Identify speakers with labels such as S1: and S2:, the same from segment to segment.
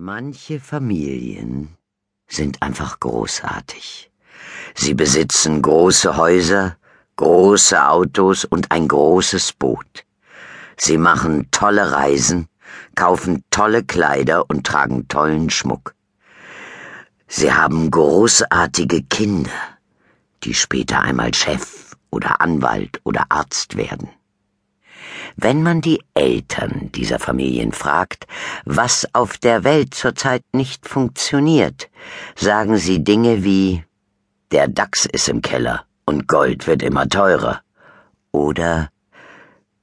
S1: Manche Familien sind einfach großartig. Sie besitzen große Häuser, große Autos und ein großes Boot. Sie machen tolle Reisen, kaufen tolle Kleider und tragen tollen Schmuck. Sie haben großartige Kinder, die später einmal Chef oder Anwalt oder Arzt werden. Wenn man die Eltern dieser Familien fragt, was auf der Welt zurzeit nicht funktioniert, sagen sie Dinge wie Der Dachs ist im Keller und Gold wird immer teurer. Oder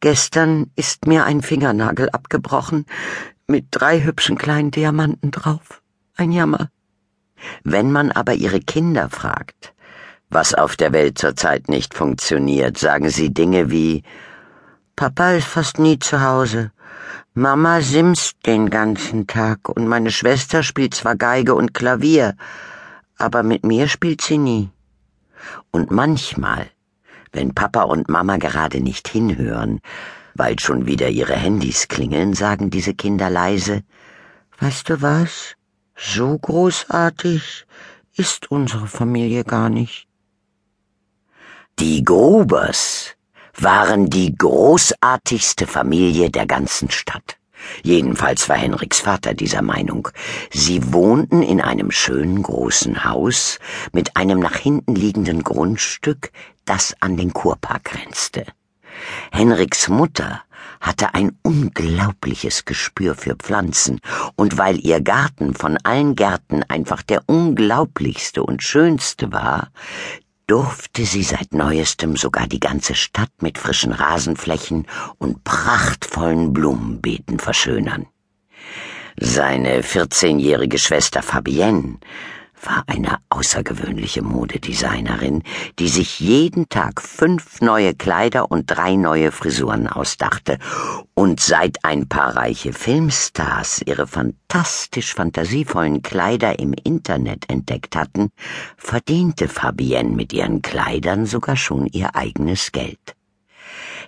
S1: Gestern ist mir ein Fingernagel abgebrochen mit drei hübschen kleinen Diamanten drauf. Ein Jammer. Wenn man aber ihre Kinder fragt, was auf der Welt zurzeit nicht funktioniert, sagen sie Dinge wie Papa ist fast nie zu Hause. Mama simst den ganzen Tag und meine Schwester spielt zwar Geige und Klavier, aber mit mir spielt sie nie. Und manchmal, wenn Papa und Mama gerade nicht hinhören, weil schon wieder ihre Handys klingeln, sagen diese Kinder leise, Weißt du was? So großartig ist unsere Familie gar nicht. Die Grubers waren die großartigste Familie der ganzen Stadt. Jedenfalls war Henriks Vater dieser Meinung. Sie wohnten in einem schönen großen Haus mit einem nach hinten liegenden Grundstück, das an den Kurpark grenzte. Henriks Mutter hatte ein unglaubliches Gespür für Pflanzen, und weil ihr Garten von allen Gärten einfach der unglaublichste und schönste war, durfte sie seit neuestem sogar die ganze Stadt mit frischen Rasenflächen und prachtvollen Blumenbeeten verschönern. Seine vierzehnjährige Schwester Fabienne war eine außergewöhnliche Modedesignerin, die sich jeden Tag fünf neue Kleider und drei neue Frisuren ausdachte, und seit ein paar reiche Filmstars ihre fantastisch fantasievollen Kleider im Internet entdeckt hatten, verdiente Fabienne mit ihren Kleidern sogar schon ihr eigenes Geld.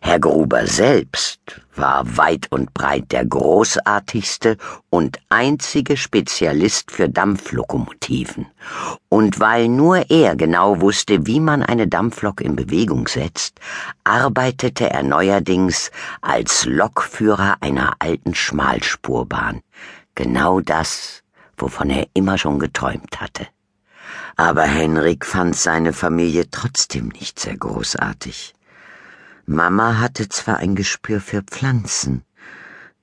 S1: Herr Gruber selbst war weit und breit der großartigste und einzige Spezialist für Dampflokomotiven. Und weil nur er genau wusste, wie man eine Dampflok in Bewegung setzt, arbeitete er neuerdings als Lokführer einer alten Schmalspurbahn. Genau das, wovon er immer schon geträumt hatte. Aber Henrik fand seine Familie trotzdem nicht sehr großartig. Mama hatte zwar ein Gespür für Pflanzen,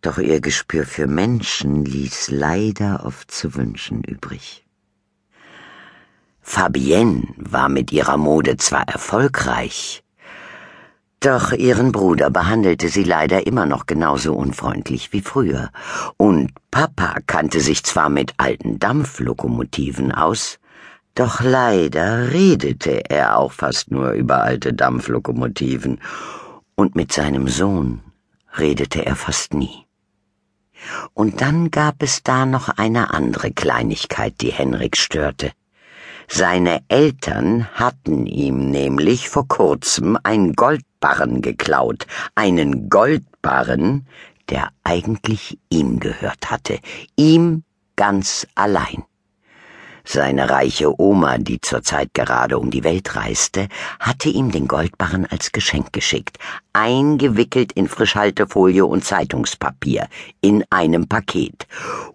S1: doch ihr Gespür für Menschen ließ leider oft zu wünschen übrig. Fabienne war mit ihrer Mode zwar erfolgreich, doch ihren Bruder behandelte sie leider immer noch genauso unfreundlich wie früher, und Papa kannte sich zwar mit alten Dampflokomotiven aus, doch leider redete er auch fast nur über alte Dampflokomotiven, und mit seinem Sohn redete er fast nie. Und dann gab es da noch eine andere Kleinigkeit, die Henrik störte. Seine Eltern hatten ihm nämlich vor kurzem einen Goldbarren geklaut, einen Goldbarren, der eigentlich ihm gehört hatte, ihm ganz allein. Seine reiche Oma, die zurzeit gerade um die Welt reiste, hatte ihm den Goldbarren als Geschenk geschickt, eingewickelt in Frischhaltefolie und Zeitungspapier, in einem Paket.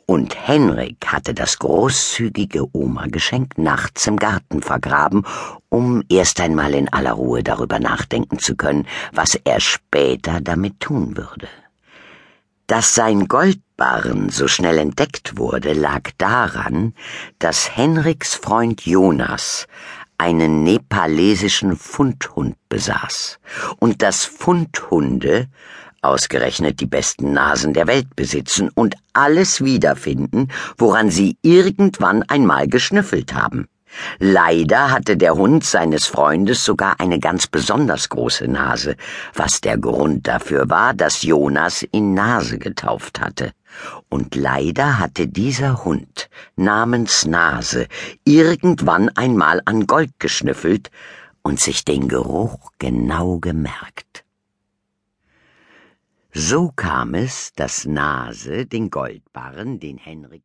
S1: Und Henrik hatte das großzügige Oma-Geschenk nachts im Garten vergraben, um erst einmal in aller Ruhe darüber nachdenken zu können, was er später damit tun würde. Dass sein Goldbarren so schnell entdeckt wurde, lag daran, dass Henriks Freund Jonas einen nepalesischen Fundhund besaß und dass Fundhunde ausgerechnet die besten Nasen der Welt besitzen und alles wiederfinden, woran sie irgendwann einmal geschnüffelt haben. Leider hatte der Hund seines Freundes sogar eine ganz besonders große Nase, was der Grund dafür war, dass Jonas ihn Nase getauft hatte. Und leider hatte dieser Hund namens Nase irgendwann einmal an Gold geschnüffelt und sich den Geruch genau gemerkt. So kam es, dass Nase den Goldbarren, den Henrik